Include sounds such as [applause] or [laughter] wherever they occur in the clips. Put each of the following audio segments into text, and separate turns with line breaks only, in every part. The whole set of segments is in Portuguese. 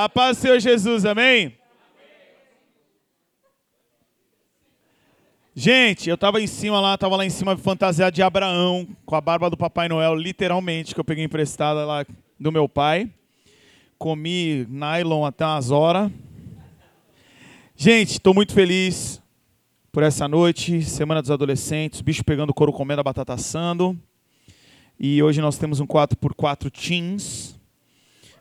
A paz do Senhor Jesus, amém? Gente, eu tava em cima lá, tava lá em cima fantasiado de Abraão, com a barba do Papai Noel, literalmente, que eu peguei emprestada lá do meu pai. Comi nylon até umas horas. Gente, estou muito feliz por essa noite, Semana dos Adolescentes, bicho pegando couro comendo, a batata assando. E hoje nós temos um 4x4 Teams,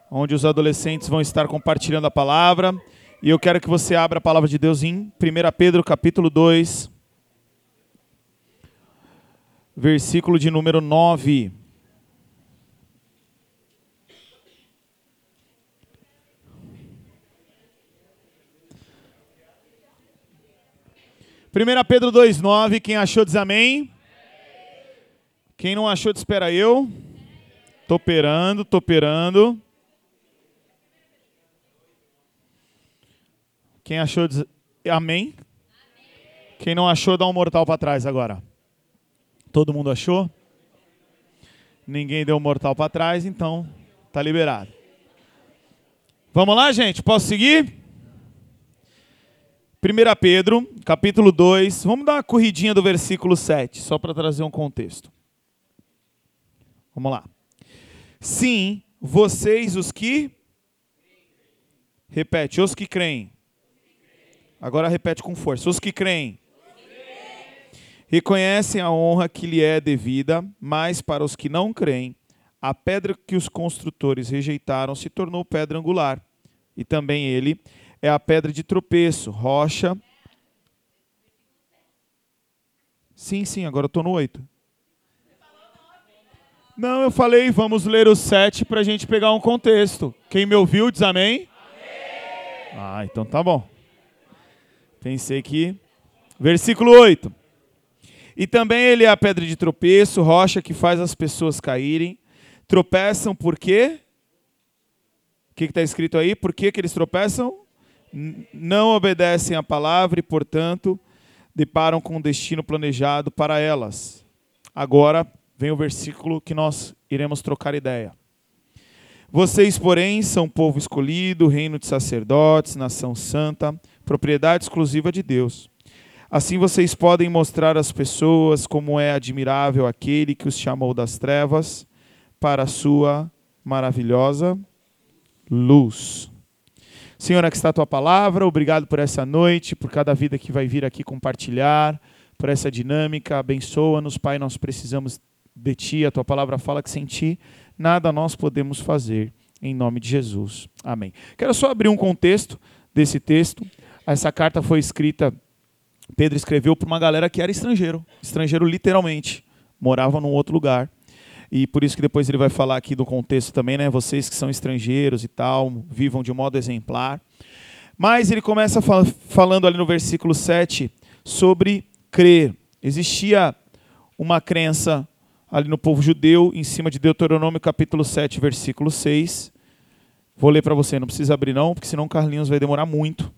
onde os adolescentes vão estar compartilhando a palavra. E eu quero que você abra a palavra de Deus em 1 Pedro capítulo 2, versículo de número 9. Primeira Pedro 2:9, quem achou diz amém. Quem não achou, espera eu. Tô operando, tô operando. Quem achou, diz amém. Quem não achou, dá um mortal para trás agora. Todo mundo achou? Ninguém deu um mortal para trás, então tá liberado. Vamos lá, gente? Posso seguir? 1 Pedro, capítulo 2. Vamos dar uma corridinha do versículo 7, só para trazer um contexto. Vamos lá. Sim, vocês os que. Repete, os que creem. Agora repete com força. Os que creem. Reconhecem a honra que lhe é devida, mas para os que não creem, a pedra que os construtores rejeitaram se tornou pedra angular. E também ele é a pedra de tropeço, rocha. Sim, sim, agora eu estou no 8. Não, eu falei, vamos ler o 7 para a gente pegar um contexto. Quem me ouviu diz amém? amém? Ah, então tá bom. Pensei que. Versículo 8. E também ele é a pedra de tropeço, rocha que faz as pessoas caírem. Tropeçam por quê? O que está escrito aí? Por que, que eles tropeçam? Não obedecem à palavra e, portanto, deparam com um destino planejado para elas. Agora, vem o versículo que nós iremos trocar ideia. Vocês, porém, são povo escolhido, reino de sacerdotes, nação santa, propriedade exclusiva de Deus. Assim vocês podem mostrar às pessoas como é admirável aquele que os chamou das trevas para a sua maravilhosa luz. Senhor, aqui está a tua palavra, obrigado por essa noite, por cada vida que vai vir aqui compartilhar, por essa dinâmica, abençoa-nos, Pai, nós precisamos de ti, a tua palavra fala que sem ti nada nós podemos fazer, em nome de Jesus. Amém. Quero só abrir um contexto desse texto. Essa carta foi escrita, Pedro escreveu para uma galera que era estrangeiro, estrangeiro literalmente, morava num outro lugar. E por isso que depois ele vai falar aqui do contexto também, né? Vocês que são estrangeiros e tal, vivam de modo exemplar. Mas ele começa fal falando ali no versículo 7 sobre crer. Existia uma crença ali no povo judeu, em cima de Deuteronômio capítulo 7, versículo 6. Vou ler para você, não precisa abrir não, porque senão Carlinhos vai demorar muito.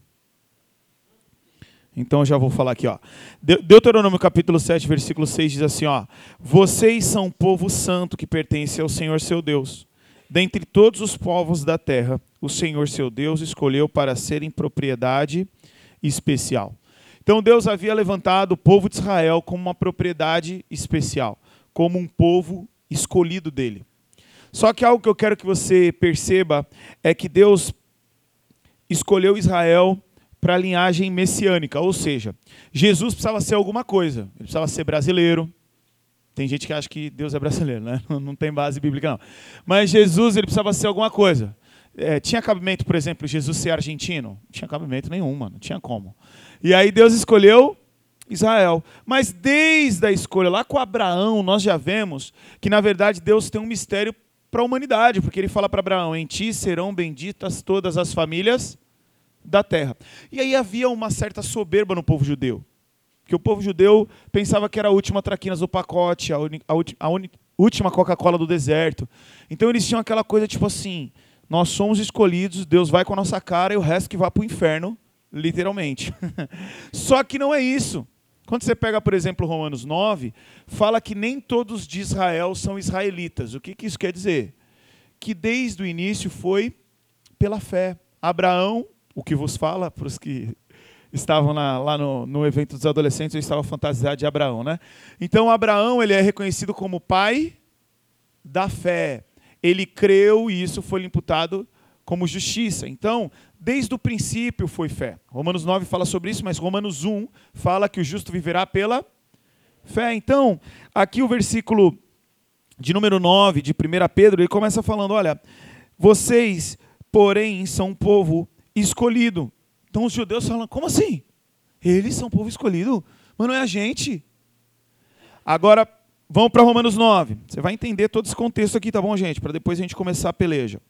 Então eu já vou falar aqui, ó. Deuteronômio capítulo 7, versículo 6 diz assim, ó: Vocês são povo santo que pertence ao Senhor seu Deus. Dentre todos os povos da terra, o Senhor seu Deus escolheu para serem propriedade especial. Então Deus havia levantado o povo de Israel como uma propriedade especial como um povo escolhido dele. Só que algo que eu quero que você perceba é que Deus escolheu Israel para a linhagem messiânica, ou seja, Jesus precisava ser alguma coisa, ele precisava ser brasileiro. Tem gente que acha que Deus é brasileiro, né? [laughs] Não tem base bíblica não. Mas Jesus ele precisava ser alguma coisa. É, tinha cabimento, por exemplo, Jesus ser argentino? Não tinha cabimento nenhum, mano. Não tinha como. E aí Deus escolheu Israel. Mas desde a escolha, lá com Abraão, nós já vemos que, na verdade, Deus tem um mistério para a humanidade, porque ele fala para Abraão: Em ti serão benditas todas as famílias da terra. E aí havia uma certa soberba no povo judeu. Que o povo judeu pensava que era a última traquinas do pacote, a, a, a última Coca-Cola do deserto. Então eles tinham aquela coisa tipo assim: nós somos escolhidos, Deus vai com a nossa cara e o resto que vai para o inferno, literalmente. [laughs] Só que não é isso. Quando você pega, por exemplo, Romanos 9, fala que nem todos de Israel são israelitas. O que, que isso quer dizer? Que desde o início foi pela fé. Abraão, o que vos fala, para os que estavam na, lá no, no, evento dos adolescentes, eu estava fantasiado de Abraão, né? Então, Abraão, ele é reconhecido como pai da fé. Ele creu e isso foi imputado como justiça. Então, desde o princípio foi fé. Romanos 9 fala sobre isso, mas Romanos 1 fala que o justo viverá pela fé. Então, aqui o versículo de número 9 de 1 Pedro, ele começa falando: olha, vocês, porém, são um povo escolhido. Então os judeus falam: como assim? Eles são povo escolhido, mas não é a gente. Agora, vamos para Romanos 9. Você vai entender todo esse contexto aqui, tá bom, gente? Para depois a gente começar a peleja.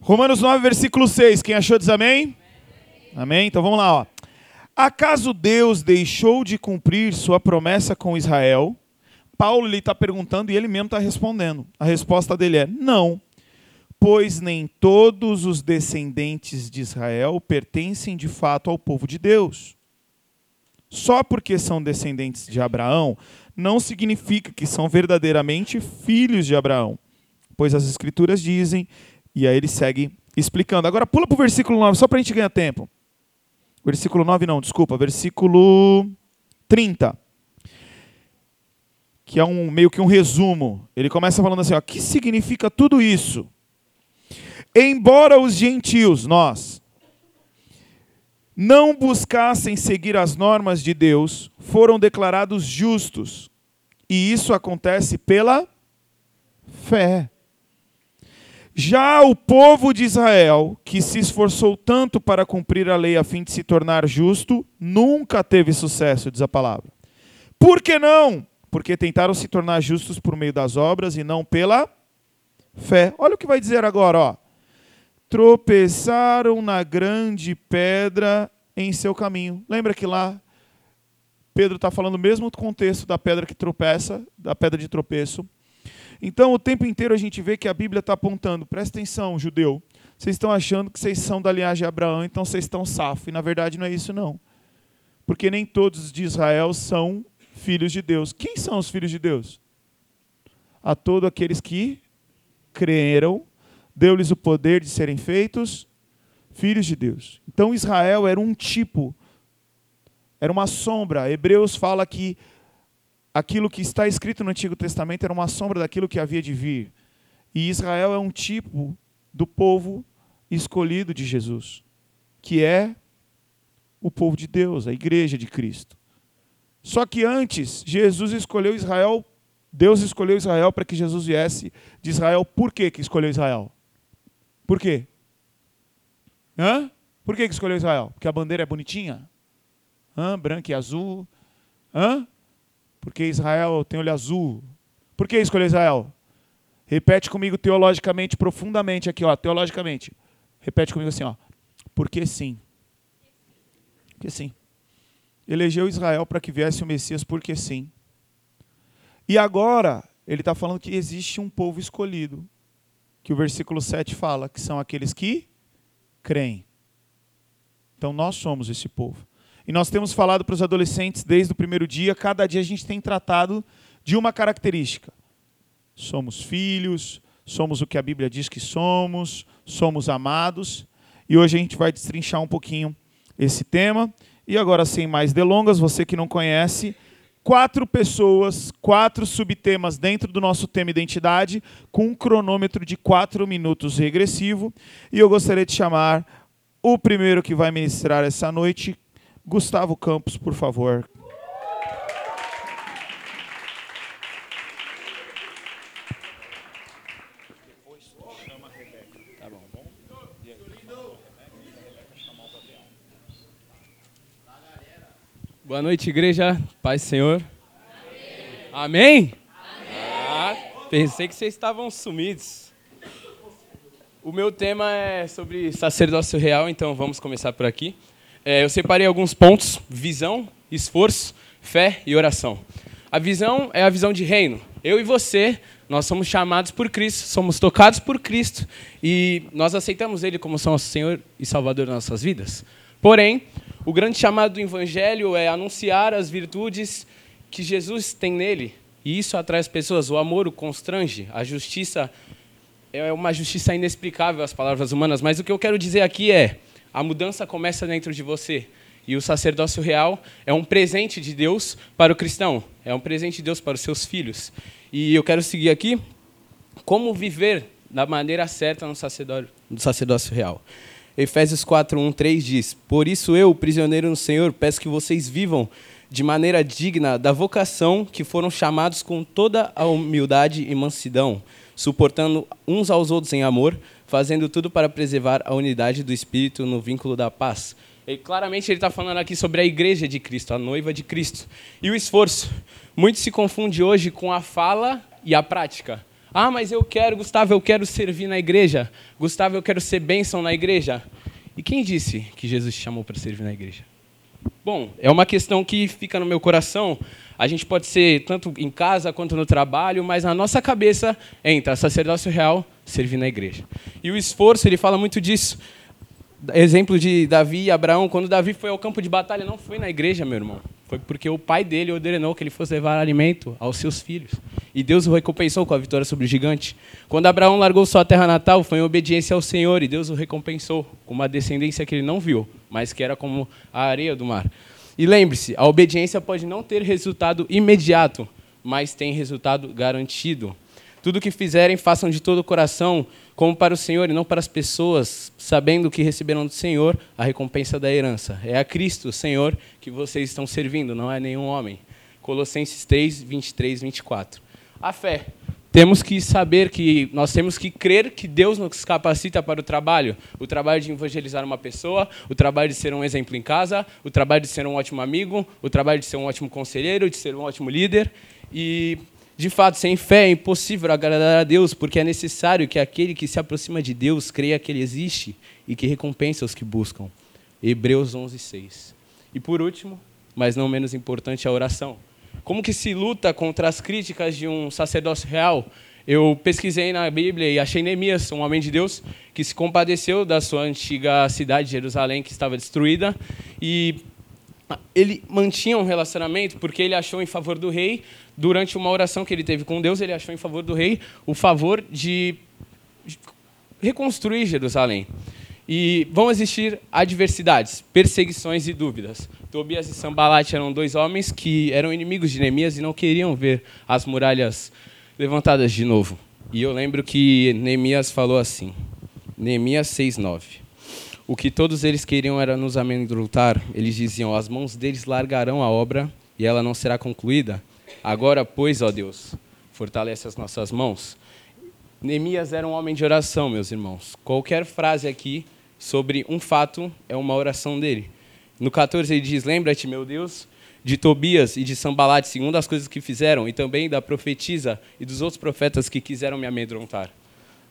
Romanos 9, versículo 6. Quem achou diz amém? Amém? Então vamos lá. Ó. Acaso Deus deixou de cumprir sua promessa com Israel? Paulo está perguntando e ele mesmo está respondendo. A resposta dele é: não, pois nem todos os descendentes de Israel pertencem de fato ao povo de Deus. Só porque são descendentes de Abraão, não significa que são verdadeiramente filhos de Abraão, pois as Escrituras dizem e aí ele segue explicando. Agora pula para o versículo 9, só para a gente ganhar tempo. Versículo 9 não, desculpa, versículo 30. Que é um meio que um resumo. Ele começa falando assim, ó, que significa tudo isso? Embora os gentios, nós, não buscassem seguir as normas de Deus, foram declarados justos. E isso acontece pela fé. Já o povo de Israel, que se esforçou tanto para cumprir a lei a fim de se tornar justo, nunca teve sucesso, diz a palavra. Por que não? Porque tentaram se tornar justos por meio das obras e não pela fé. Olha o que vai dizer agora, ó. Tropeçaram na grande pedra em seu caminho. Lembra que lá Pedro está falando o mesmo contexto da pedra que tropeça, da pedra de tropeço. Então, o tempo inteiro a gente vê que a Bíblia está apontando, presta atenção, judeu, vocês estão achando que vocês são da linhagem de Abraão, então vocês estão safo. E na verdade não é isso, não. Porque nem todos de Israel são filhos de Deus. Quem são os filhos de Deus? A todos aqueles que creram, deu-lhes o poder de serem feitos filhos de Deus. Então Israel era um tipo, era uma sombra. Hebreus fala que aquilo que está escrito no Antigo Testamento era uma sombra daquilo que havia de vir. E Israel é um tipo do povo escolhido de Jesus, que é o povo de Deus, a igreja de Cristo. Só que antes, Jesus escolheu Israel, Deus escolheu Israel para que Jesus viesse de Israel. Por que, que escolheu Israel? Por quê? Hã? Por que, que escolheu Israel? Porque a bandeira é bonitinha? Hã? Branca e azul? Hã? Porque Israel tem olho azul. Por que escolher Israel? Repete comigo teologicamente, profundamente aqui, ó, teologicamente. Repete comigo assim, ó. Porque sim. Porque sim. Elegeu Israel para que viesse o Messias, porque sim. E agora, ele está falando que existe um povo escolhido, que o versículo 7 fala, que são aqueles que creem. Então nós somos esse povo. E nós temos falado para os adolescentes desde o primeiro dia, cada dia a gente tem tratado de uma característica. Somos filhos, somos o que a Bíblia diz que somos, somos amados. E hoje a gente vai destrinchar um pouquinho esse tema. E agora, sem mais delongas, você que não conhece, quatro pessoas, quatro subtemas dentro do nosso tema identidade, com um cronômetro de quatro minutos regressivo. E eu gostaria de chamar o primeiro que vai ministrar essa noite, Gustavo Campos, por favor.
Boa noite, igreja. Paz, Senhor. Amém? Amém? Ah, pensei que vocês estavam sumidos. O meu tema é sobre sacerdócio real, então vamos começar por aqui. É, eu separei alguns pontos: visão, esforço, fé e oração. A visão é a visão de reino. Eu e você, nós somos chamados por Cristo, somos tocados por Cristo e nós aceitamos Ele como nosso Senhor e Salvador das nossas vidas. Porém, o grande chamado do Evangelho é anunciar as virtudes que Jesus tem nele E isso atrai as pessoas. O amor o constrange. A justiça é uma justiça inexplicável às palavras humanas. Mas o que eu quero dizer aqui é: a mudança começa dentro de você. E o sacerdócio real é um presente de Deus para o cristão. É um presente de Deus para os seus filhos. E eu quero seguir aqui como viver da maneira certa no sacerdócio, no sacerdócio real. Efésios 4, 1, 3 diz: Por isso eu, prisioneiro no Senhor, peço que vocês vivam de maneira digna da vocação que foram chamados com toda a humildade e mansidão, suportando uns aos outros em amor, fazendo tudo para preservar a unidade do Espírito no vínculo da paz. E claramente ele está falando aqui sobre a igreja de Cristo, a noiva de Cristo. E o esforço. Muito se confunde hoje com a fala e a prática. Ah, mas eu quero, Gustavo, eu quero servir na igreja. Gustavo, eu quero ser bênção na igreja. E quem disse que Jesus te chamou para servir na igreja? Bom, é uma questão que fica no meu coração. A gente pode ser tanto em casa quanto no trabalho, mas na nossa cabeça entra sacerdócio real, servir na igreja. E o esforço, ele fala muito disso. Exemplo de Davi e Abraão, quando Davi foi ao campo de batalha, não foi na igreja, meu irmão. Foi porque o pai dele ordenou que ele fosse levar alimento aos seus filhos. E Deus o recompensou com a vitória sobre o gigante. Quando Abraão largou sua terra natal, foi em obediência ao Senhor e Deus o recompensou com uma descendência que ele não viu, mas que era como a areia do mar. E lembre-se, a obediência pode não ter resultado imediato, mas tem resultado garantido. Tudo que fizerem, façam de todo o coração, como para o Senhor e não para as pessoas, sabendo que receberão do Senhor a recompensa da herança. É a Cristo, Senhor, que vocês estão servindo, não é nenhum homem. Colossenses 3, 23, 24. A fé. Temos que saber que nós temos que crer que Deus nos capacita para o trabalho. O trabalho de evangelizar uma pessoa, o trabalho de ser um exemplo em casa, o trabalho de ser um ótimo amigo, o trabalho de ser um ótimo conselheiro, de ser um ótimo líder. E de fato, sem fé é impossível agradar a Deus, porque é necessário que aquele que se aproxima de Deus creia que Ele existe e que recompensa os que buscam. Hebreus 11, 6. E por último, mas não menos importante, a oração. Como que se luta contra as críticas de um sacerdócio real? Eu pesquisei na Bíblia e achei Neemias, um homem de Deus, que se compadeceu da sua antiga cidade, Jerusalém, que estava destruída, e ele mantinha um relacionamento porque ele achou em favor do rei, durante uma oração que ele teve com Deus, ele achou em favor do rei o favor de reconstruir Jerusalém. E vão existir adversidades, perseguições e dúvidas. Tobias e Sambalat eram dois homens que eram inimigos de Neemias e não queriam ver as muralhas levantadas de novo. E eu lembro que Neemias falou assim, Neemias 6:9. O que todos eles queriam era nos amedrontar. Eles diziam: As mãos deles largarão a obra e ela não será concluída. Agora, pois, ó Deus, fortalece as nossas mãos. Neemias era um homem de oração, meus irmãos. Qualquer frase aqui sobre um fato é uma oração dele. No 14 ele diz: Lembra-te, meu Deus, de Tobias e de Sambalate, segundo as coisas que fizeram, e também da profetisa e dos outros profetas que quiseram me amedrontar.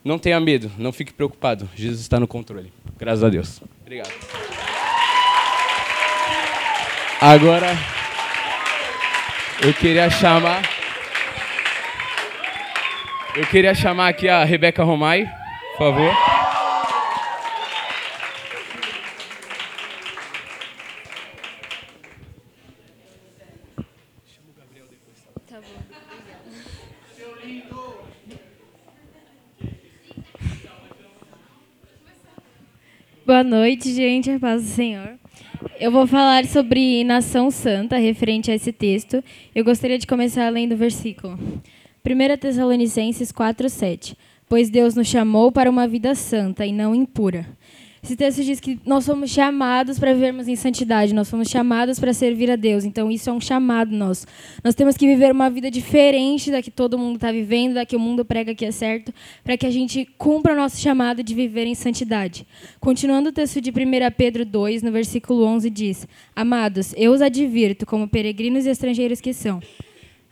Não tenha medo, não fique preocupado. Jesus está no controle. Graças a Deus. Obrigado. Agora, eu queria chamar. Eu queria chamar aqui a Rebeca Romai, por favor.
Boa noite, gente. A paz do Senhor. Eu vou falar sobre nação santa, referente a esse texto. Eu gostaria de começar lendo o versículo. 1 Tessalonicenses 4, 7. Pois Deus nos chamou para uma vida santa e não impura. Esse texto diz que nós somos chamados para vivermos em santidade, nós somos chamados para servir a Deus. Então, isso é um chamado nosso. Nós temos que viver uma vida diferente da que todo mundo está vivendo, da que o mundo prega que é certo, para que a gente cumpra o nosso chamado de viver em santidade. Continuando o texto de 1 Pedro 2, no versículo 11, diz: Amados, eu os advirto, como peregrinos e estrangeiros que são,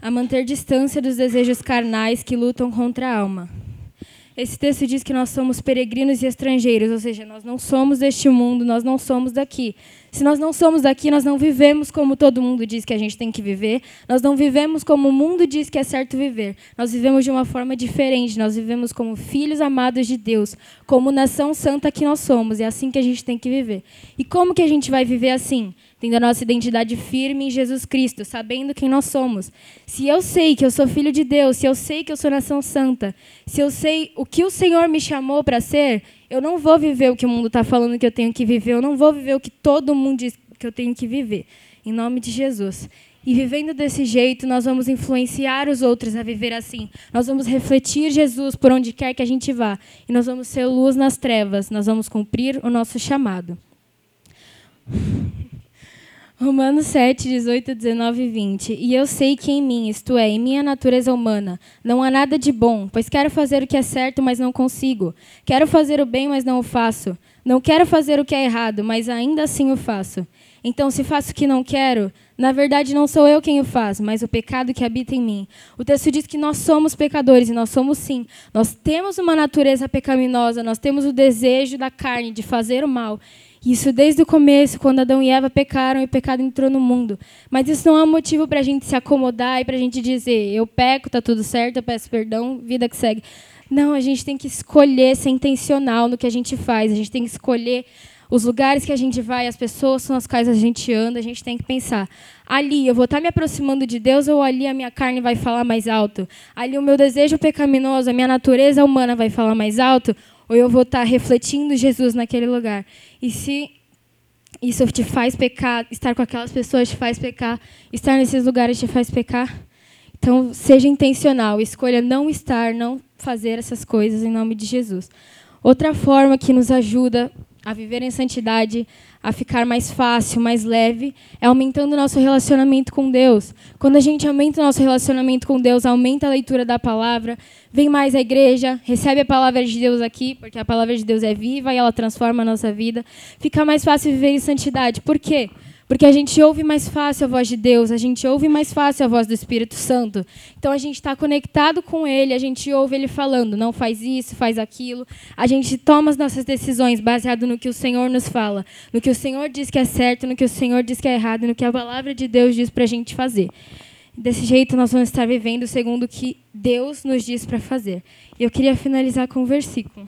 a manter distância dos desejos carnais que lutam contra a alma esse texto diz que nós somos peregrinos e estrangeiros, ou seja, nós não somos deste mundo, nós não somos daqui. Se nós não somos daqui, nós não vivemos como todo mundo diz que a gente tem que viver. Nós não vivemos como o mundo diz que é certo viver. Nós vivemos de uma forma diferente. Nós vivemos como filhos amados de Deus, como nação santa que nós somos. É assim que a gente tem que viver. E como que a gente vai viver assim? Tendo a nossa identidade firme em Jesus Cristo, sabendo quem nós somos. Se eu sei que eu sou filho de Deus, se eu sei que eu sou nação santa, se eu sei o que o Senhor me chamou para ser, eu não vou viver o que o mundo está falando que eu tenho que viver. Eu não vou viver o que todo mundo diz que eu tenho que viver. Em nome de Jesus. E vivendo desse jeito, nós vamos influenciar os outros a viver assim. Nós vamos refletir Jesus por onde quer que a gente vá. E nós vamos ser luz nas trevas. Nós vamos cumprir o nosso chamado. Romanos 7, 18, 19 e 20. E eu sei que em mim, isto é, em minha natureza humana, não há nada de bom, pois quero fazer o que é certo, mas não consigo. Quero fazer o bem, mas não o faço. Não quero fazer o que é errado, mas ainda assim o faço. Então, se faço o que não quero, na verdade não sou eu quem o faz, mas o pecado que habita em mim. O texto diz que nós somos pecadores, e nós somos sim. Nós temos uma natureza pecaminosa, nós temos o desejo da carne de fazer o mal. Isso desde o começo, quando Adão e Eva pecaram e o pecado entrou no mundo. Mas isso não é um motivo para a gente se acomodar e para a gente dizer, eu peco, tá tudo certo, eu peço perdão, vida que segue. Não, a gente tem que escolher ser intencional no que a gente faz. A gente tem que escolher os lugares que a gente vai, as pessoas com as quais a gente anda. A gente tem que pensar: ali eu vou estar tá me aproximando de Deus ou ali a minha carne vai falar mais alto? Ali o meu desejo pecaminoso, a minha natureza humana vai falar mais alto? Ou eu vou estar refletindo Jesus naquele lugar? E se isso te faz pecar, estar com aquelas pessoas te faz pecar, estar nesses lugares te faz pecar, então seja intencional, escolha não estar, não fazer essas coisas em nome de Jesus. Outra forma que nos ajuda a viver em santidade, a ficar mais fácil, mais leve, é aumentando o nosso relacionamento com Deus. Quando a gente aumenta o nosso relacionamento com Deus, aumenta a leitura da palavra, vem mais à igreja, recebe a palavra de Deus aqui, porque a palavra de Deus é viva e ela transforma a nossa vida, fica mais fácil viver em santidade. Por quê? Porque a gente ouve mais fácil a voz de Deus, a gente ouve mais fácil a voz do Espírito Santo. Então a gente está conectado com Ele, a gente ouve Ele falando, não faz isso, faz aquilo. A gente toma as nossas decisões baseado no que o Senhor nos fala, no que o Senhor diz que é certo, no que o Senhor diz que é errado, no que a palavra de Deus diz para a gente fazer. Desse jeito nós vamos estar vivendo segundo o que Deus nos diz para fazer. E eu queria finalizar com um versículo.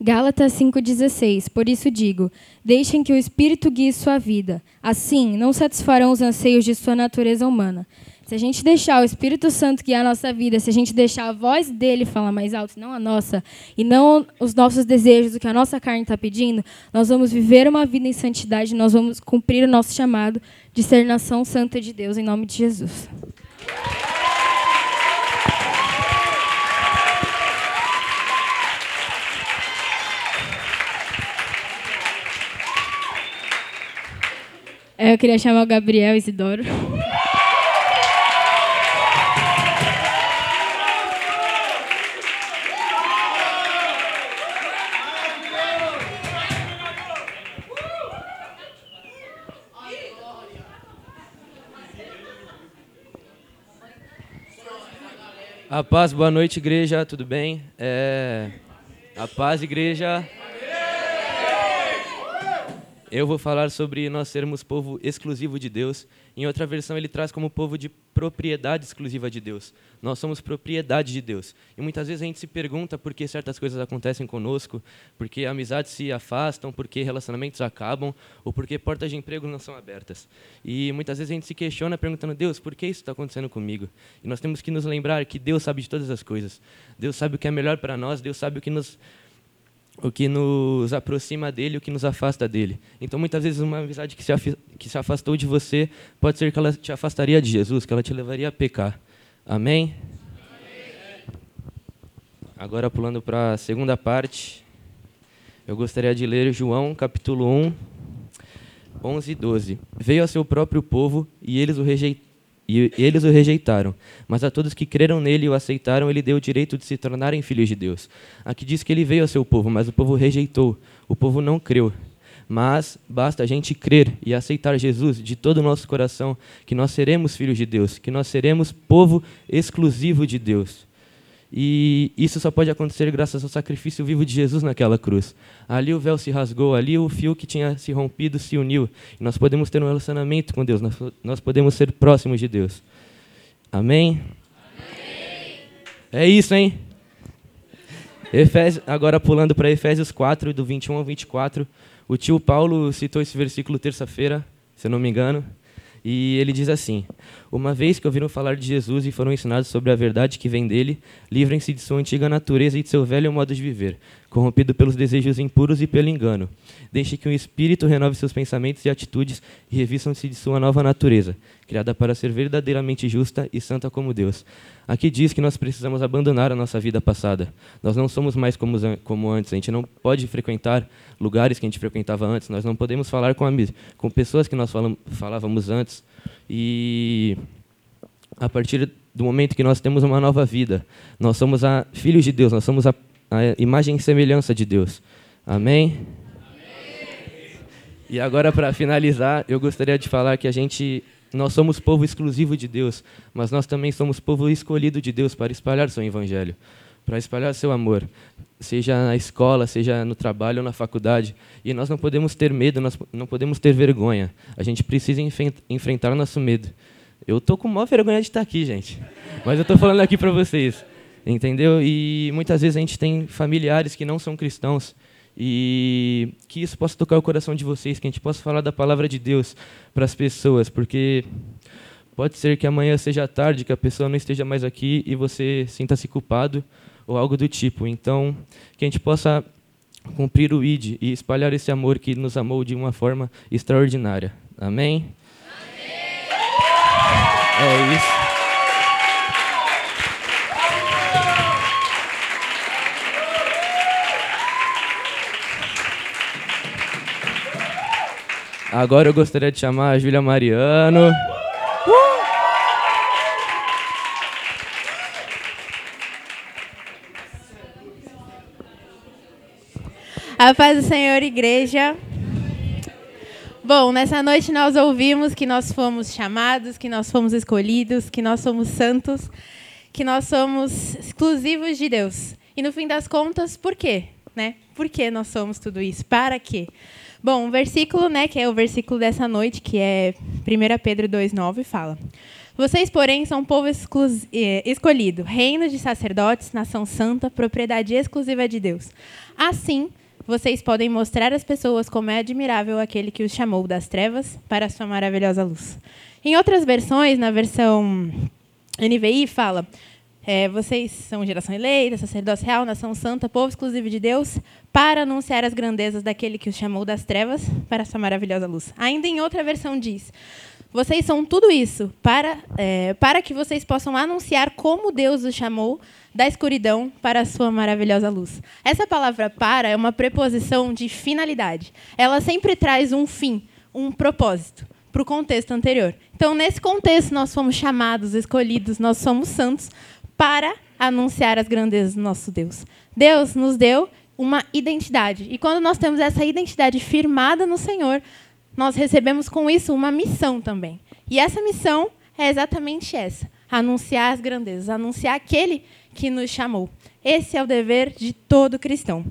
Gálatas 5,16. Por isso digo: deixem que o Espírito guie sua vida. Assim, não satisfarão os anseios de sua natureza humana. Se a gente deixar o Espírito Santo guiar a nossa vida, se a gente deixar a voz dele falar mais alto, não a nossa, e não os nossos desejos, o que a nossa carne está pedindo, nós vamos viver uma vida em santidade, nós vamos cumprir o nosso chamado de ser nação santa de Deus, em nome de Jesus. Eu queria chamar o Gabriel Isidoro.
A paz, boa noite, igreja, tudo bem? É... A paz, igreja. Eu vou falar sobre nós sermos povo exclusivo de Deus. Em outra versão, ele traz como povo de propriedade exclusiva de Deus. Nós somos propriedade de Deus. E muitas vezes a gente se pergunta por que certas coisas acontecem conosco, por que amizades se afastam, por que relacionamentos acabam, ou por que portas de emprego não são abertas. E muitas vezes a gente se questiona perguntando, Deus, por que isso está acontecendo comigo? E nós temos que nos lembrar que Deus sabe de todas as coisas. Deus sabe o que é melhor para nós, Deus sabe o que nos o que nos aproxima dele, o que nos afasta dele. Então, muitas vezes, uma amizade que se, que se afastou de você pode ser que ela te afastaria de Jesus, que ela te levaria a pecar. Amém? Agora, pulando para a segunda parte, eu gostaria de ler João, capítulo 1, 11 e 12. Veio a seu próprio povo e eles o rejeitaram e eles o rejeitaram. Mas a todos que creram nele e o aceitaram, ele deu o direito de se tornarem filhos de Deus. Aqui diz que ele veio ao seu povo, mas o povo rejeitou. O povo não creu. Mas basta a gente crer e aceitar Jesus de todo o nosso coração, que nós seremos filhos de Deus, que nós seremos povo exclusivo de Deus. E isso só pode acontecer graças ao sacrifício vivo de Jesus naquela cruz. Ali o véu se rasgou, ali o fio que tinha se rompido se uniu. E nós podemos ter um relacionamento com Deus, nós, podemos ser próximos de Deus. Amém? Amém. É isso, hein? Efésios, agora pulando para Efésios 4, do 21 ao 24. O tio Paulo citou esse versículo terça-feira, se eu não me engano. E ele diz assim: Uma vez que ouviram falar de Jesus e foram ensinados sobre a verdade que vem dele, livrem-se de sua antiga natureza e de seu velho modo de viver, corrompido pelos desejos impuros e pelo engano. Deixe que o Espírito renove seus pensamentos e atitudes e revistam-se de sua nova natureza, criada para ser verdadeiramente justa e santa como Deus. Aqui diz que nós precisamos abandonar a nossa vida passada. Nós não somos mais como, como antes. A gente não pode frequentar lugares que a gente frequentava antes. Nós não podemos falar com, com pessoas que nós falávamos antes. E a partir do momento que nós temos uma nova vida, nós somos a, filhos de Deus, nós somos a, a imagem e semelhança de Deus. Amém? Amém. E agora, para finalizar, eu gostaria de falar que a gente nós somos povo exclusivo de Deus, mas nós também somos povo escolhido de Deus para espalhar seu evangelho, para espalhar seu amor, seja na escola, seja no trabalho ou na faculdade. E nós não podemos ter medo, nós não podemos ter vergonha. A gente precisa enfrentar nosso medo. Eu tô com maior vergonha de estar aqui, gente. Mas eu estou falando aqui para vocês, entendeu? E muitas vezes a gente tem familiares que não são cristãos e que isso possa tocar o coração de vocês, que a gente possa falar da palavra de Deus para as pessoas, porque pode ser que amanhã seja tarde, que a pessoa não esteja mais aqui e você sinta-se culpado ou algo do tipo. Então, que a gente possa cumprir o ID e espalhar esse amor que nos amou de uma forma extraordinária. Amém? Amém. É isso. Agora eu gostaria de chamar a Júlia Mariano.
A paz do Senhor, igreja. Bom, nessa noite nós ouvimos que nós fomos chamados, que nós fomos escolhidos, que nós somos santos, que nós somos exclusivos de Deus. E no fim das contas, por quê? Né? Por que nós somos tudo isso? Para quê? Bom, o versículo, né, que é o versículo dessa noite, que é 1 Pedro 2,9, fala: Vocês, porém, são povo eh, escolhido, reino de sacerdotes, nação santa, propriedade exclusiva de Deus. Assim, vocês podem mostrar às pessoas como é admirável aquele que os chamou das trevas para a sua maravilhosa luz. Em outras versões, na versão NVI, fala: é, vocês são geração eleita, sacerdócio real, nação santa, povo exclusivo de Deus, para anunciar as grandezas daquele que os chamou das trevas para sua maravilhosa luz. Ainda em outra versão diz: vocês são tudo isso para, é, para que vocês possam anunciar como Deus os chamou da escuridão para a sua maravilhosa luz. Essa palavra para é uma preposição de finalidade. Ela sempre traz um fim, um propósito para o contexto anterior. Então, nesse contexto, nós fomos chamados, escolhidos, nós somos santos para anunciar as grandezas do nosso Deus. Deus nos deu uma identidade. E quando nós temos essa identidade firmada no Senhor, nós recebemos com isso uma missão também. E essa missão é exatamente essa: anunciar as grandezas, anunciar aquele que nos chamou. Esse é o dever de todo cristão.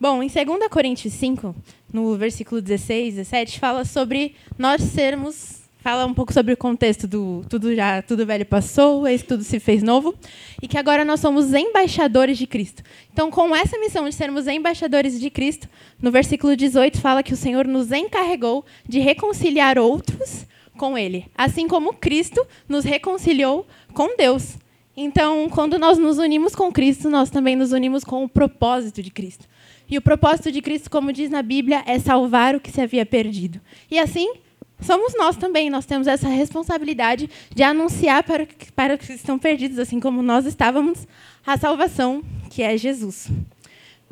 Bom, em 2 Coríntios 5, no versículo 16, 17, fala sobre nós sermos fala um pouco sobre o contexto do tudo já tudo velho passou, esse tudo se fez novo, e que agora nós somos embaixadores de Cristo. Então, com essa missão de sermos embaixadores de Cristo, no versículo 18 fala que o Senhor nos encarregou de reconciliar outros com ele, assim como Cristo nos reconciliou com Deus. Então, quando nós nos unimos com Cristo, nós também nos unimos com o propósito de Cristo. E o propósito de Cristo, como diz na Bíblia, é salvar o que se havia perdido. E assim, somos nós também. Nós temos essa responsabilidade de anunciar para, para os que estão perdidos, assim como nós estávamos, a salvação, que é Jesus.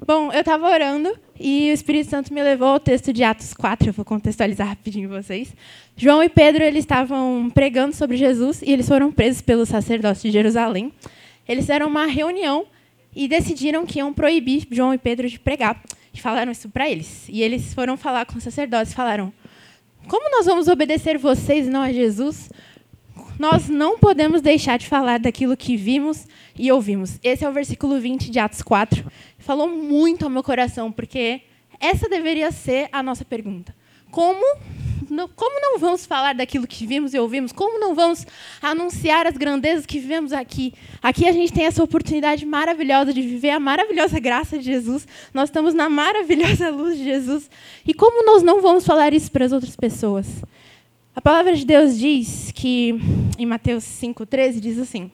Bom, eu estava orando e o Espírito Santo me levou ao texto de Atos 4. Eu vou contextualizar rapidinho vocês. João e Pedro eles estavam pregando sobre Jesus e eles foram presos pelo sacerdote de Jerusalém. Eles fizeram uma reunião e decidiram que iam proibir João e Pedro de pregar. E falaram isso para eles. E eles foram falar com os sacerdotes, falaram: como nós vamos obedecer vocês e não a Jesus? nós não podemos deixar de falar daquilo que vimos e ouvimos. Esse é o versículo 20 de Atos 4. Falou muito ao meu coração, porque essa deveria ser a nossa pergunta. Como como não vamos falar daquilo que vimos e ouvimos? Como não vamos anunciar as grandezas que vivemos aqui? Aqui a gente tem essa oportunidade maravilhosa de viver a maravilhosa graça de Jesus. Nós estamos na maravilhosa luz de Jesus. E como nós não vamos falar isso para as outras pessoas? A palavra de Deus diz que, em Mateus 5,13, diz assim: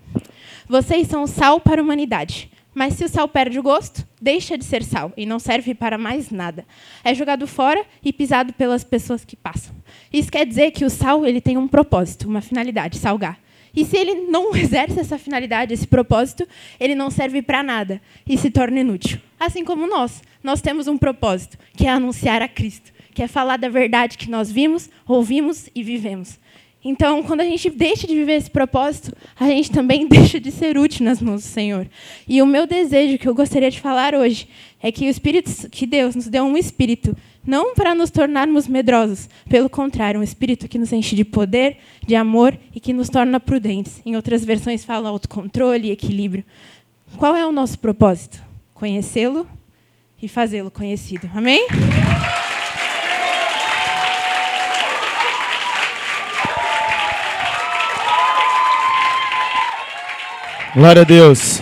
Vocês são sal para a humanidade. Mas se o sal perde o gosto, deixa de ser sal e não serve para mais nada. É jogado fora e pisado pelas pessoas que passam. Isso quer dizer que o sal ele tem um propósito, uma finalidade, salgar. E se ele não [laughs] exerce essa finalidade, esse propósito, ele não serve para nada e se torna inútil. Assim como nós, nós temos um propósito, que é anunciar a Cristo, que é falar da verdade que nós vimos, ouvimos e vivemos. Então, quando a gente deixa de viver esse propósito, a gente também [laughs] deixa de ser útil nas mãos do Senhor. E o meu desejo que eu gostaria de falar hoje é que o Espírito, que Deus nos deu um espírito, não para nos tornarmos medrosos, pelo contrário, um espírito que nos enche de poder, de amor e que nos torna prudentes. Em outras versões fala autocontrole e equilíbrio. Qual é o nosso propósito? Conhecê-lo e fazê-lo conhecido. Amém?
Glória a Deus.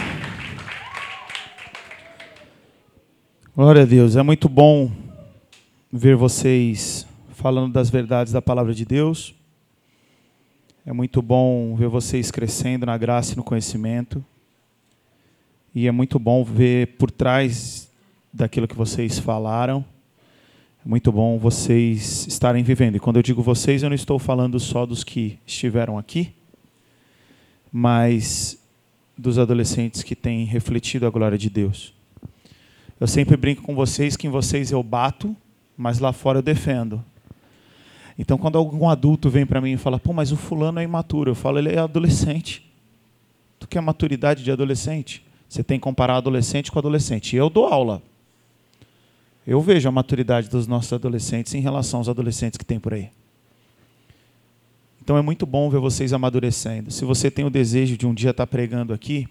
Glória a Deus. É muito bom ver vocês falando das verdades da palavra de Deus. É muito bom ver vocês crescendo na graça e no conhecimento. E é muito bom ver por trás daquilo que vocês falaram. É muito bom vocês estarem vivendo. E quando eu digo vocês, eu não estou falando só dos que estiveram aqui, mas dos adolescentes que têm refletido a glória de Deus. Eu sempre brinco com vocês que em vocês eu bato, mas lá fora eu defendo. Então, quando algum adulto vem para mim e fala, pô, mas o fulano é imaturo, eu falo, ele é adolescente. Tu quer maturidade de adolescente? Você tem que comparar adolescente com adolescente. E eu dou aula. Eu vejo a maturidade dos nossos adolescentes em relação aos adolescentes que tem por aí. Então é muito bom ver vocês amadurecendo. Se você tem o desejo de um dia estar pregando aqui,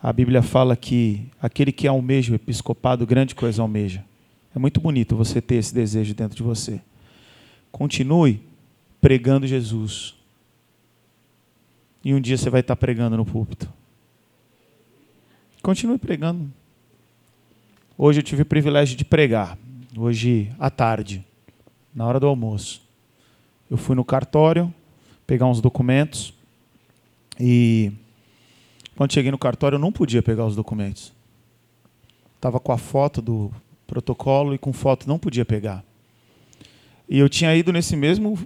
a Bíblia fala que aquele que almeja o episcopado, grande coisa almeja. É muito bonito você ter esse desejo dentro de você. Continue pregando Jesus. E um dia você vai estar pregando no púlpito. Continue pregando. Hoje eu tive o privilégio de pregar. Hoje à tarde, na hora do almoço. Eu fui no cartório pegar uns documentos e quando cheguei no cartório eu não podia pegar os documentos. Estava com a foto do protocolo e com foto não podia pegar. E eu tinha ido nesse mesmo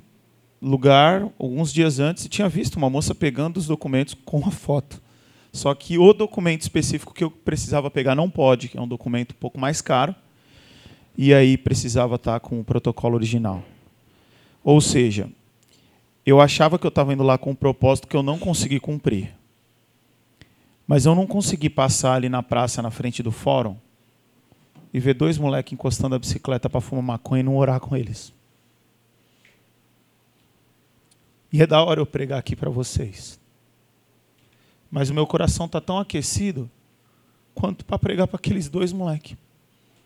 lugar alguns dias antes e tinha visto uma moça pegando os documentos com a foto. Só que o documento específico que eu precisava pegar não pode, que é um documento um pouco mais caro. E aí precisava estar com o protocolo original. Ou seja, eu achava que eu estava indo lá com um propósito que eu não consegui cumprir. Mas eu não consegui passar ali na praça, na frente do fórum, e ver dois moleques encostando a bicicleta para fumar maconha e não orar com eles. E é da hora eu pregar aqui para vocês. Mas o meu coração está tão aquecido quanto para pregar para aqueles dois moleques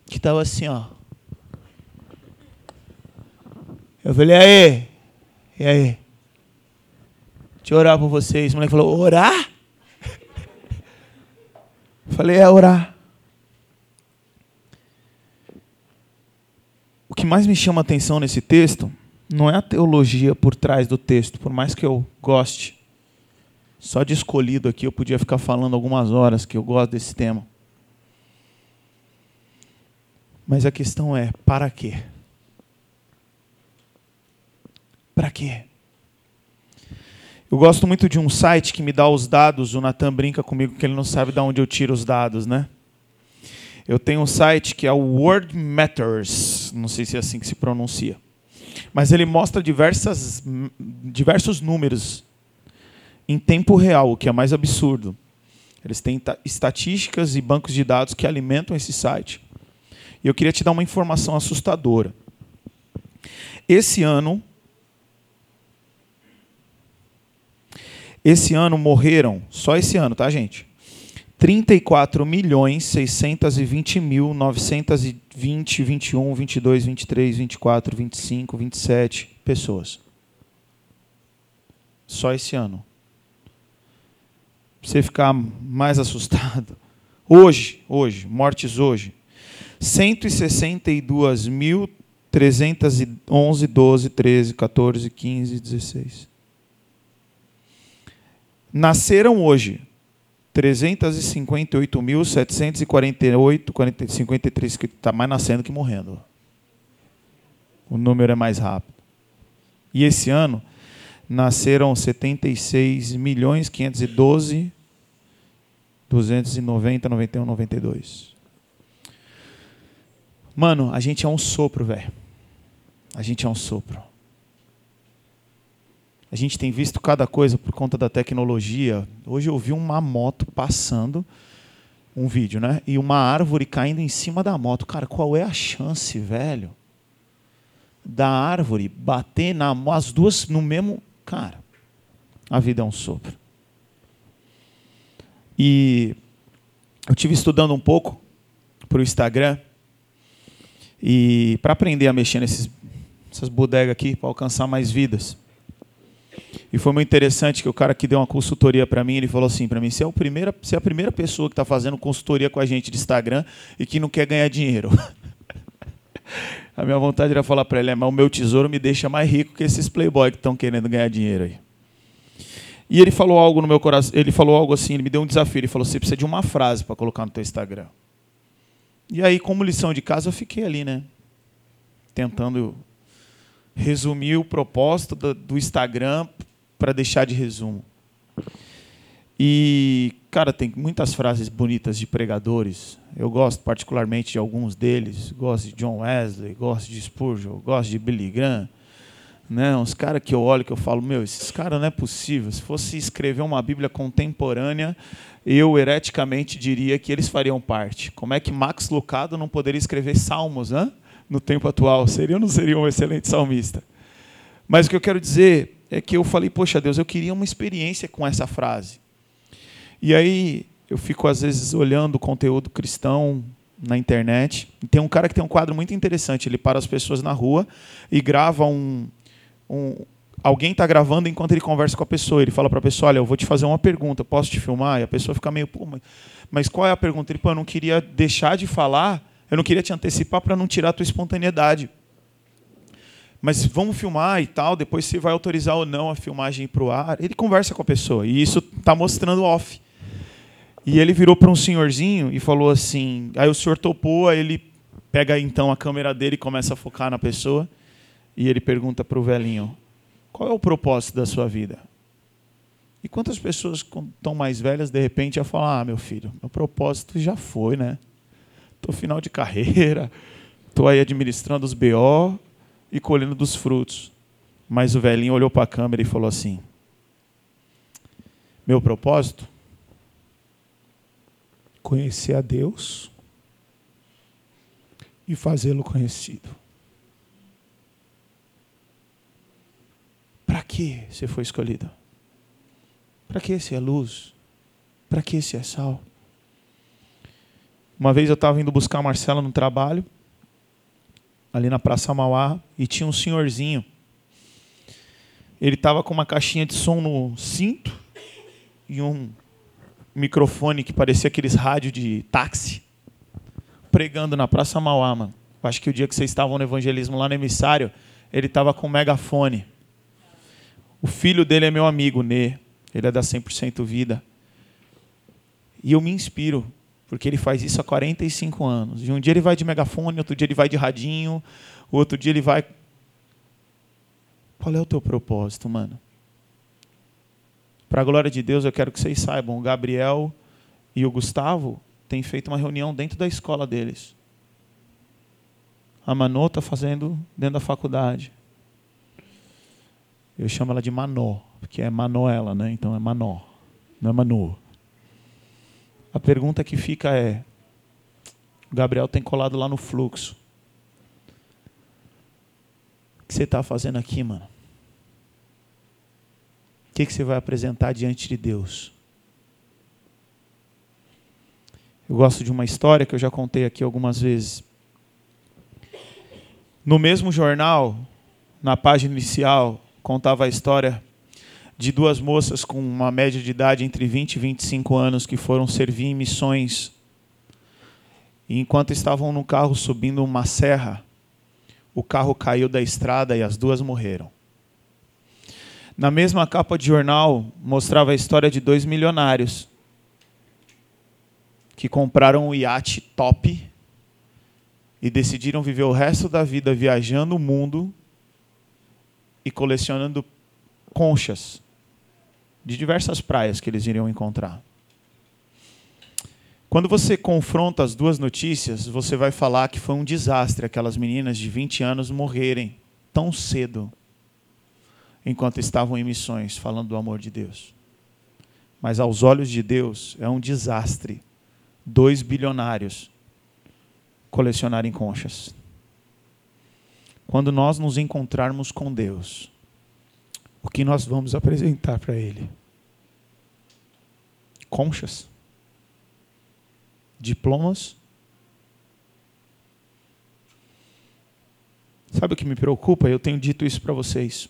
que estavam assim, ó. Eu falei, aí, e aí? Deixa eu orar por vocês. O moleque falou, orar? falei, é orar. O que mais me chama a atenção nesse texto não é a teologia por trás do texto, por mais que eu goste. Só de escolhido aqui eu podia ficar falando algumas horas que eu gosto desse tema. Mas a questão é: para quê? Para quê? Eu gosto muito de um site que me dá os dados. O Natan brinca comigo que ele não sabe de onde eu tiro os dados, né? Eu tenho um site que é o Word Matters, não sei se é assim que se pronuncia, mas ele mostra diversas, diversos números em tempo real, o que é mais absurdo. Eles têm estatísticas e bancos de dados que alimentam esse site. E eu queria te dar uma informação assustadora. Esse ano, Esse ano morreram, só esse ano, tá, gente? 34 milhões 620 mil 920, 21, 22, 23, 24, 25, 27 pessoas. Só esse ano. Pra você ficar mais assustado. Hoje, hoje, mortes hoje. 162.311, 12, 13, 14, 15, 16. Nasceram hoje 358.748, 53, que está mais nascendo que morrendo. O número é mais rápido. E esse ano nasceram 76 milhões 512 290 91 92. Mano, a gente é um sopro, velho. A gente é um sopro. A gente tem visto cada coisa por conta da tecnologia. Hoje eu vi uma moto passando, um vídeo, né? E uma árvore caindo em cima da moto. Cara, qual é a chance, velho? Da árvore bater na as duas no mesmo. Cara, a vida é um sopro. E eu tive estudando um pouco para o Instagram e para aprender a mexer nesses essas bodegas aqui para alcançar mais vidas. E foi muito interessante que o cara que deu uma consultoria para mim, ele falou assim para mim: você é, o primeira, você é a primeira pessoa que está fazendo consultoria com a gente de Instagram e que não quer ganhar dinheiro. [laughs] a minha vontade era falar para ele: é, mas o meu tesouro me deixa mais rico que esses playboy que estão querendo ganhar dinheiro aí. E ele falou algo no meu coração, ele falou algo assim, ele me deu um desafio, ele falou: você precisa de uma frase para colocar no teu Instagram. E aí, como lição de casa, eu fiquei ali, né? Tentando resumir o propósito do, do Instagram para deixar de resumo. E, cara, tem muitas frases bonitas de pregadores. Eu gosto particularmente de alguns deles. Gosto de John Wesley, gosto de Spurgeon, gosto de Billy Graham. Né? Uns caras que eu olho que eu falo, meu, esses caras não é possível. Se fosse escrever uma Bíblia contemporânea, eu hereticamente diria que eles fariam parte. Como é que Max Lucado não poderia escrever salmos né? no tempo atual? Seria ou não seria um excelente salmista? Mas o que eu quero dizer é que eu falei, poxa Deus, eu queria uma experiência com essa frase. E aí eu fico às vezes olhando o conteúdo cristão na internet. Tem um cara que tem um quadro muito interessante. Ele para as pessoas na rua e grava um, um alguém está gravando enquanto ele conversa com a pessoa. Ele fala para a pessoa: Olha, eu vou te fazer uma pergunta, posso te filmar? E a pessoa fica meio, pô, mas qual é a pergunta? Ele, pô, eu não queria deixar de falar, eu não queria te antecipar para não tirar a tua espontaneidade mas vamos filmar e tal, depois se vai autorizar ou não a filmagem para o ar. Ele conversa com a pessoa e isso está mostrando off. E ele virou para um senhorzinho e falou assim, aí o senhor topou, aí ele pega então a câmera dele e começa a focar na pessoa e ele pergunta para o velhinho, qual é o propósito da sua vida? E quantas pessoas estão mais velhas, de repente, a falar, ah, meu filho, meu propósito já foi, né? Estou final de carreira, estou aí administrando os BO, e colhendo dos frutos. Mas o velhinho olhou para a câmera e falou assim: Meu propósito? Conhecer a Deus e fazê-lo conhecido. Para que você foi escolhido? Para que você é luz? Para que você é sal? Uma vez eu estava indo buscar a Marcela no trabalho ali na Praça Mauá, e tinha um senhorzinho. Ele estava com uma caixinha de som no cinto e um microfone que parecia aqueles rádios de táxi, pregando na Praça Mauá, mano. Acho que o dia que vocês estavam no evangelismo lá no emissário, ele estava com um megafone. O filho dele é meu amigo, Nê. Ele é da 100% Vida. E eu me inspiro porque ele faz isso há 45 anos. E um dia ele vai de megafone, outro dia ele vai de radinho, outro dia ele vai. Qual é o teu propósito, mano? Para a glória de Deus, eu quero que vocês saibam: o Gabriel e o Gustavo têm feito uma reunião dentro da escola deles. A Manô está fazendo dentro da faculdade. Eu chamo ela de Manó, porque é Manoela, né? Então é Manó, não é Manu. A pergunta que fica é: o Gabriel tem colado lá no fluxo. O que você está fazendo aqui, mano? que, que você vai apresentar diante de Deus? Eu gosto de uma história que eu já contei aqui algumas vezes. No mesmo jornal, na página inicial, contava a história de duas moças com uma média de idade entre 20 e 25 anos que foram servir em missões. E enquanto estavam no carro subindo uma serra, o carro caiu da estrada e as duas morreram. Na mesma capa de jornal, mostrava a história de dois milionários que compraram um iate top e decidiram viver o resto da vida viajando o mundo e colecionando conchas de diversas praias que eles iriam encontrar. Quando você confronta as duas notícias, você vai falar que foi um desastre aquelas meninas de 20 anos morrerem tão cedo enquanto estavam em missões falando do amor de Deus. Mas aos olhos de Deus é um desastre dois bilionários colecionarem conchas. Quando nós nos encontrarmos com Deus, o que nós vamos apresentar para Ele? Conchas? Diplomas? Sabe o que me preocupa? Eu tenho dito isso para vocês.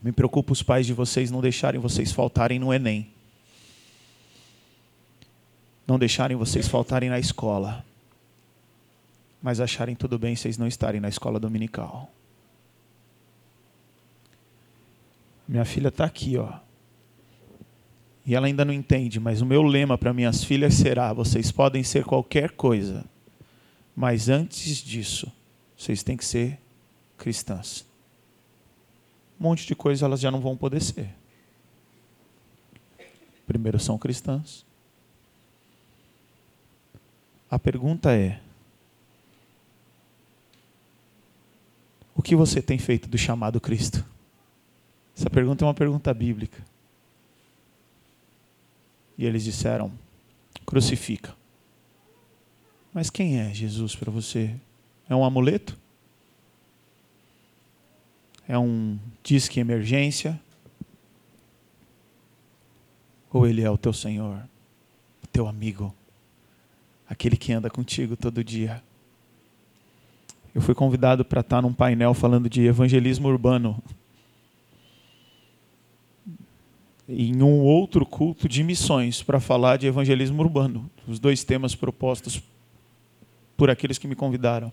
Me preocupa os pais de vocês não deixarem vocês faltarem no Enem. Não deixarem vocês faltarem na escola. Mas acharem tudo bem vocês não estarem na escola dominical. Minha filha está aqui, ó. E ela ainda não entende, mas o meu lema para minhas filhas será: vocês podem ser qualquer coisa, mas antes disso, vocês têm que ser cristãs um monte de coisa elas já não vão poder ser. Primeiro são cristãs. A pergunta é: o que você tem feito do chamado Cristo? Essa pergunta é uma pergunta bíblica. E eles disseram: crucifica. Mas quem é Jesus para você? É um amuleto? É um disque emergência? Ou ele é o teu Senhor, o teu amigo, aquele que anda contigo todo dia? Eu fui convidado para estar num painel falando de evangelismo urbano. Em um outro culto de missões para falar de evangelismo urbano. Os dois temas propostos por aqueles que me convidaram.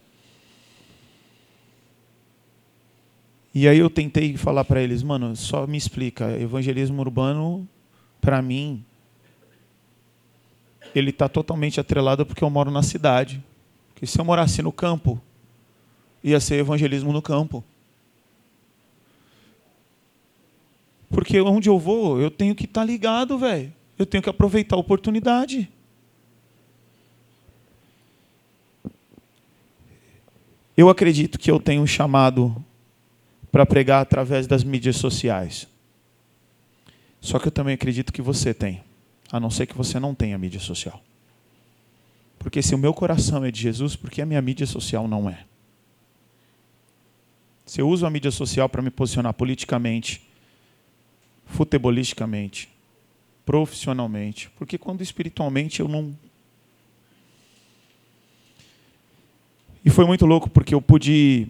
E aí eu tentei falar para eles, mano, só me explica, evangelismo urbano, para mim, ele está totalmente atrelado porque eu moro na cidade. Porque se eu morasse no campo, ia ser evangelismo no campo. Porque onde eu vou, eu tenho que estar tá ligado, velho. Eu tenho que aproveitar a oportunidade. Eu acredito que eu tenho um chamado para pregar através das mídias sociais. Só que eu também acredito que você tem, a não ser que você não tenha mídia social. Porque se o meu coração é de Jesus, por que a minha mídia social não é? Se eu uso a mídia social para me posicionar politicamente, futebolisticamente, profissionalmente, porque quando espiritualmente eu não. E foi muito louco porque eu pude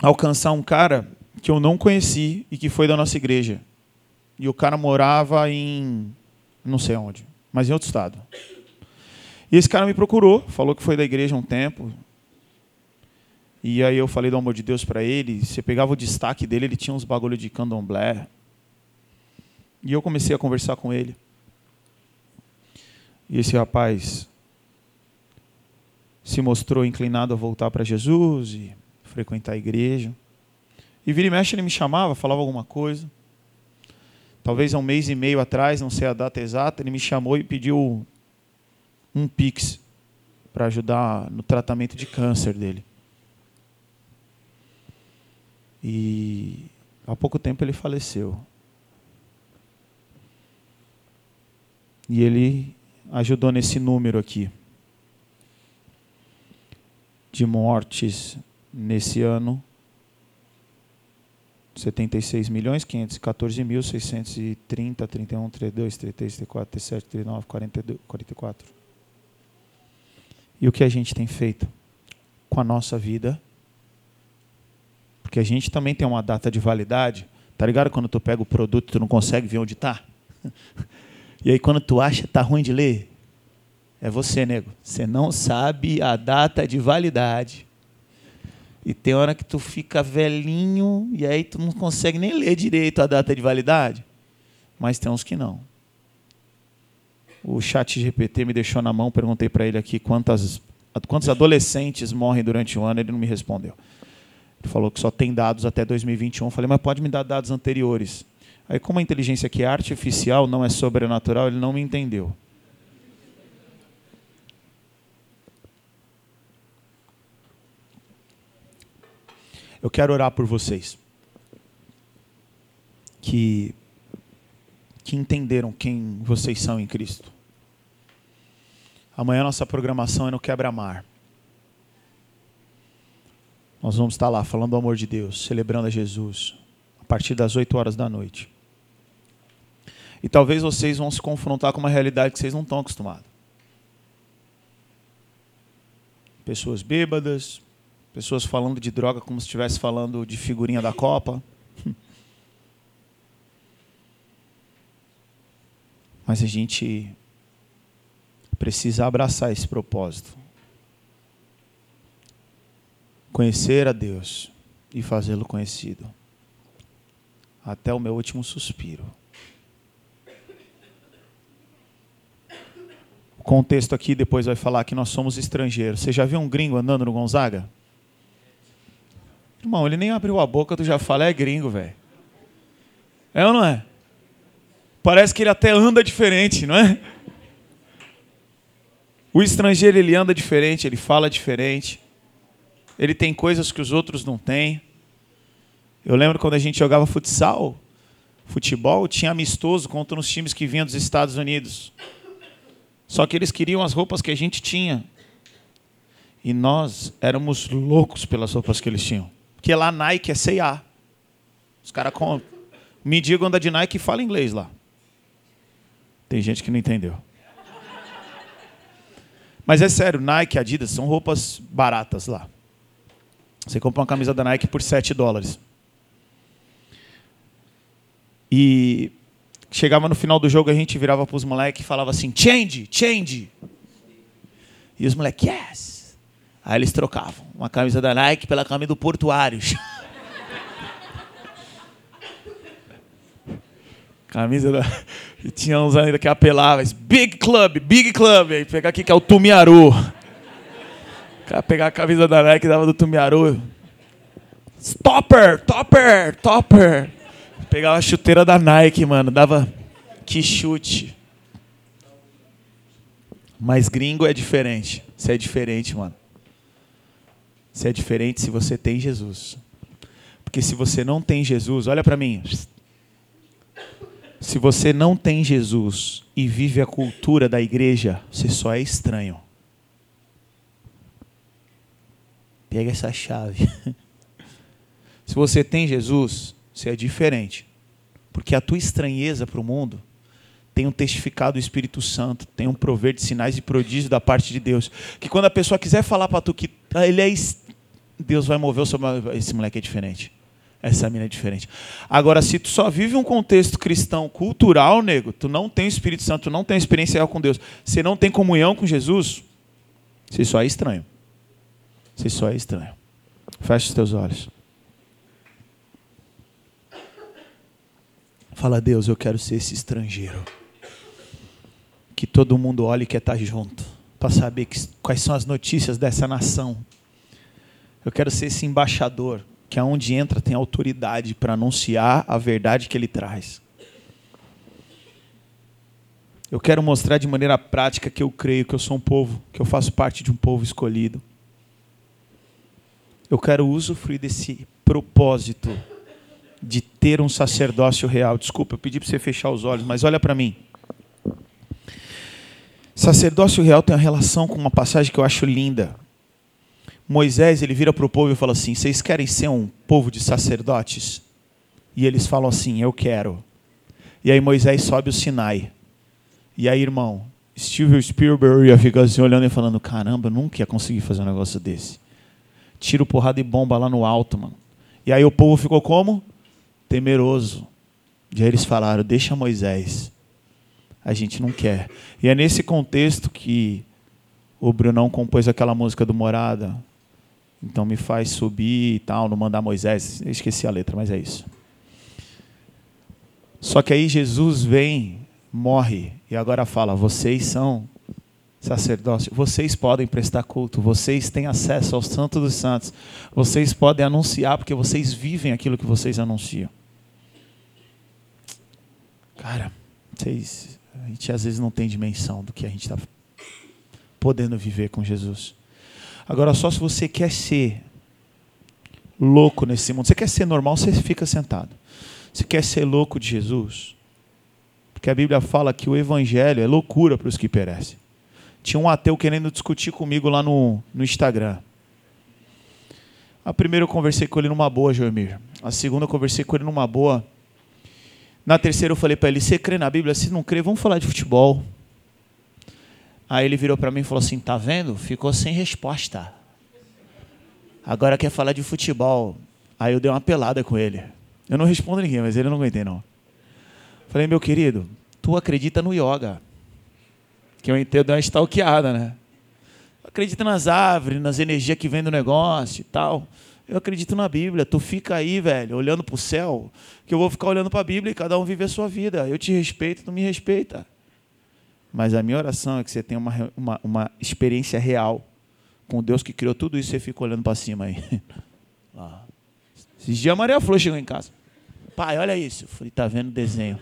alcançar um cara que eu não conheci e que foi da nossa igreja. E o cara morava em não sei onde, mas em outro estado. E esse cara me procurou, falou que foi da igreja um tempo. E aí eu falei do amor de Deus para ele. Você pegava o destaque dele, ele tinha uns bagulho de candomblé. E eu comecei a conversar com ele. E esse rapaz se mostrou inclinado a voltar para Jesus e frequentar a igreja. E vira e mexe ele me chamava, falava alguma coisa. Talvez há um mês e meio atrás, não sei a data exata, ele me chamou e pediu um pix para ajudar no tratamento de câncer dele. E há pouco tempo ele faleceu. E ele ajudou nesse número aqui de mortes nesse ano 76 milhões 514 mil 630, 31, 32, 33, 34, 37, 39, 42, 44. E o que a gente tem feito com a nossa vida? Porque a gente também tem uma data de validade. Tá ligado quando tu pega o produto tu não consegue ver onde está? [laughs] E aí quando tu acha tá ruim de ler, é você, nego. Você não sabe a data de validade. E tem hora que tu fica velhinho e aí tu não consegue nem ler direito a data de validade. Mas tem uns que não. O chat GPT me deixou na mão, perguntei para ele aqui quantas, quantos adolescentes morrem durante o ano, ele não me respondeu. Ele falou que só tem dados até 2021. Eu falei, mas pode me dar dados anteriores. Aí, como a inteligência aqui é artificial, não é sobrenatural, ele não me entendeu. Eu quero orar por vocês que que entenderam quem vocês são em Cristo. Amanhã nossa programação é no Quebra-Mar. Nós vamos estar lá falando do amor de Deus, celebrando a Jesus, a partir das 8 horas da noite. E talvez vocês vão se confrontar com uma realidade que vocês não estão acostumados. Pessoas bêbadas, pessoas falando de droga como se estivesse falando de figurinha da Copa. [laughs] Mas a gente precisa abraçar esse propósito. Conhecer a Deus e fazê-lo conhecido. Até o meu último suspiro. O contexto aqui depois vai falar que nós somos estrangeiros. Você já viu um gringo andando no Gonzaga? Irmão, ele nem abriu a boca, tu já fala, é gringo, velho. É ou não é? Parece que ele até anda diferente, não é? O estrangeiro ele anda diferente, ele fala diferente. Ele tem coisas que os outros não têm. Eu lembro quando a gente jogava futsal, futebol, tinha amistoso contra uns times que vinham dos Estados Unidos. Só que eles queriam as roupas que a gente tinha. E nós éramos loucos pelas roupas que eles tinham. Porque lá Nike é C&A. Os caras com... me digam anda de Nike e fala inglês lá. Tem gente que não entendeu. Mas é sério, Nike, Adidas são roupas baratas lá. Você compra uma camisa da Nike por 7 dólares. E chegava no final do jogo, a gente virava para os moleques e falava assim: change, change. E os moleques, yes. Aí eles trocavam uma camisa da Nike pela camisa do Portuários. [laughs] Camisa da. E tinha uns ainda que apelavam. Big Club, Big Club. Aí pegar aqui que é o Tumiaru. cara pegar a camisa da Nike e dava do Tumiaru. Stopper, topper, topper. Pegava a chuteira da Nike, mano. Dava. Que chute. Mas gringo é diferente. Você é diferente, mano. Você é diferente se você tem Jesus. Porque se você não tem Jesus, olha para mim. Se você não tem Jesus e vive a cultura da igreja, você só é estranho. Pega essa chave. [laughs] Se você tem Jesus, você é diferente. Porque a tua estranheza para o mundo tem um testificado do Espírito Santo, tem um prover de sinais e prodígios da parte de Deus. Que quando a pessoa quiser falar para tu que ah, ele é. Deus vai mover o seu. Esse moleque é diferente. Essa mina é diferente. Agora, se tu só vive um contexto cristão cultural, nego, tu não tem o Espírito Santo, tu não tem experiência real com Deus, você não tem comunhão com Jesus, você só é estranho. Você só é estranho. Fecha os teus olhos. Fala, Deus, eu quero ser esse estrangeiro. Que todo mundo olhe e quer estar junto. Para saber que, quais são as notícias dessa nação. Eu quero ser esse embaixador que aonde entra tem autoridade para anunciar a verdade que ele traz. Eu quero mostrar de maneira prática que eu creio que eu sou um povo, que eu faço parte de um povo escolhido. Eu quero usufruir desse propósito de ter um sacerdócio real. Desculpa, eu pedi para você fechar os olhos, mas olha para mim. Sacerdócio real tem uma relação com uma passagem que eu acho linda. Moisés ele vira para o povo e fala assim: Vocês querem ser um povo de sacerdotes? E eles falam assim: Eu quero. E aí Moisés sobe o Sinai. E aí, irmão, Steven Spielberg ia ficar assim olhando e falando: Caramba, eu nunca ia conseguir fazer um negócio desse. Tiro porrada e bomba lá no alto, mano. E aí o povo ficou como? Temeroso. E aí eles falaram: Deixa Moisés. A gente não quer. E é nesse contexto que o Brunão compôs aquela música do Morada. Então me faz subir e tal, não mandar Moisés. Eu esqueci a letra, mas é isso. Só que aí Jesus vem, morre e agora fala: vocês são sacerdócio, vocês podem prestar culto, vocês têm acesso ao Santo dos Santos, vocês podem anunciar porque vocês vivem aquilo que vocês anunciam. Cara, vocês, a gente às vezes não tem dimensão do que a gente está podendo viver com Jesus. Agora, só se você quer ser louco nesse mundo, você quer ser normal, você fica sentado. Você quer ser louco de Jesus? Porque a Bíblia fala que o Evangelho é loucura para os que perecem. Tinha um ateu querendo discutir comigo lá no, no Instagram. A primeira eu conversei com ele numa boa, Joemir. A segunda eu conversei com ele numa boa. Na terceira eu falei para ele: Você crê na Bíblia? Se não crê, vamos falar de futebol. Aí ele virou para mim e falou assim: Tá vendo? Ficou sem resposta. Agora quer falar de futebol. Aí eu dei uma pelada com ele. Eu não respondo ninguém, mas ele não aguentei não. Falei, meu querido, tu acredita no yoga. Que eu entendo uma stalkeada, né? Acredita nas árvores, nas energias que vem do negócio e tal. Eu acredito na Bíblia. Tu fica aí, velho, olhando para o céu, que eu vou ficar olhando para a Bíblia e cada um vive a sua vida. Eu te respeito, tu me respeita. Mas a minha oração é que você tenha uma, uma, uma experiência real com Deus que criou tudo isso e você fica olhando para cima aí. [laughs] Ah. Esses dias a Maria Flor chegou em casa. Pai, olha isso. Eu falei, tá vendo o desenho.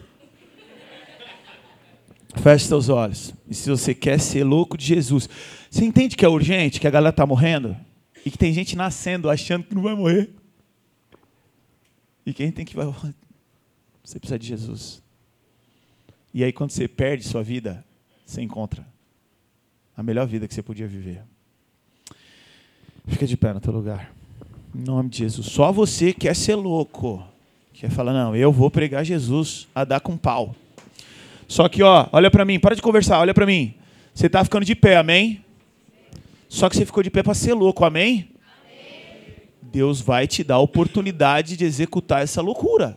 Feche seus olhos. E se você quer ser louco de Jesus, você entende que é urgente, que a galera está morrendo? E que tem gente nascendo achando que não vai morrer. E quem tem que vai. [laughs] Você precisa de Jesus. E aí, quando você perde sua vida, você encontra a melhor vida que você podia viver. Fica de pé no teu lugar. Em nome de Jesus. Só você quer ser louco. Quer falar, não, eu vou pregar Jesus a dar com pau. Só que, ó, olha para mim, para de conversar, olha para mim. Você está ficando de pé, amém? Só que você ficou de pé para ser louco, amém? amém? Deus vai te dar a oportunidade de executar essa loucura.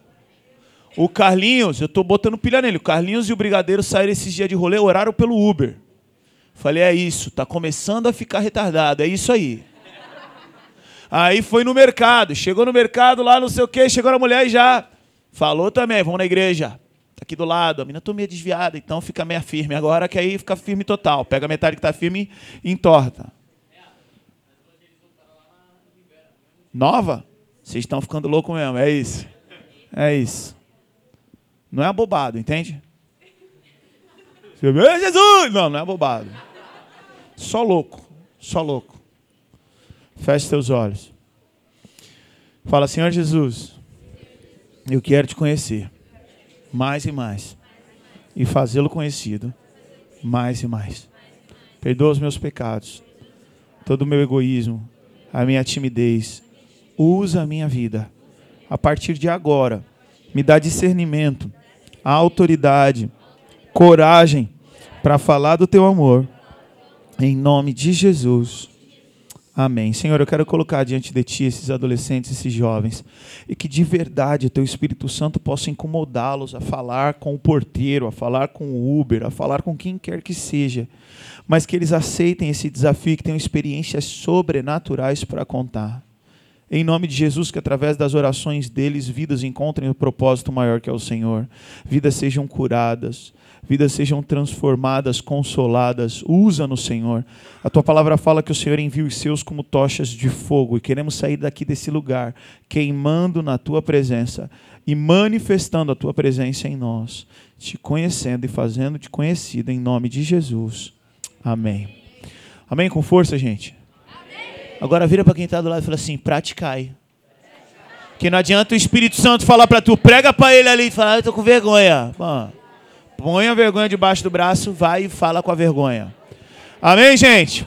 O Carlinhos, eu estou botando pilha nele. O Carlinhos e o Brigadeiro saíram esses dias de rolê, oraram pelo Uber. Falei, é isso, tá começando a ficar retardado, é isso aí. Aí foi no mercado, chegou no mercado lá, não sei o quê, chegou a mulher e já falou também, vamos na igreja. Tá aqui do lado, a menina tô meio desviada, então fica meia firme. Agora que aí fica firme total. Pega a metade que tá firme e entorta. Nova? Vocês estão ficando louco mesmo, é isso. É isso. Não é abobado, entende? Jesus! Não, não é abobado. Só louco. Só louco. Feche seus olhos. Fala, Senhor Jesus, eu quero te conhecer mais e mais e fazê-lo conhecido mais e mais. Perdoa os meus pecados, todo o meu egoísmo, a minha timidez. Usa a minha vida. A partir de agora, me dá discernimento autoridade, coragem para falar do teu amor. Em nome de Jesus. Amém. Senhor, eu quero colocar diante de Ti esses adolescentes, esses jovens, e que de verdade o Teu Espírito Santo possa incomodá-los a falar com o porteiro, a falar com o Uber, a falar com quem quer que seja, mas que eles aceitem esse desafio e que tenham experiências sobrenaturais para contar. Em nome de Jesus, que através das orações deles, vidas encontrem o propósito maior que é o Senhor. Vidas sejam curadas, vidas sejam transformadas, consoladas. Usa no Senhor. A tua palavra fala que o Senhor envia os seus como tochas de fogo e queremos sair daqui desse lugar, queimando na tua presença e manifestando a tua presença em nós, te conhecendo e fazendo-te conhecido em nome de Jesus. Amém. Amém com força, gente. Agora vira para quem está do lado e fala assim: praticai. Que não adianta o Espírito Santo falar para tu, prega para ele ali e falar, eu estou com vergonha. Põe a vergonha debaixo do braço, vai e fala com a vergonha. Amém, gente?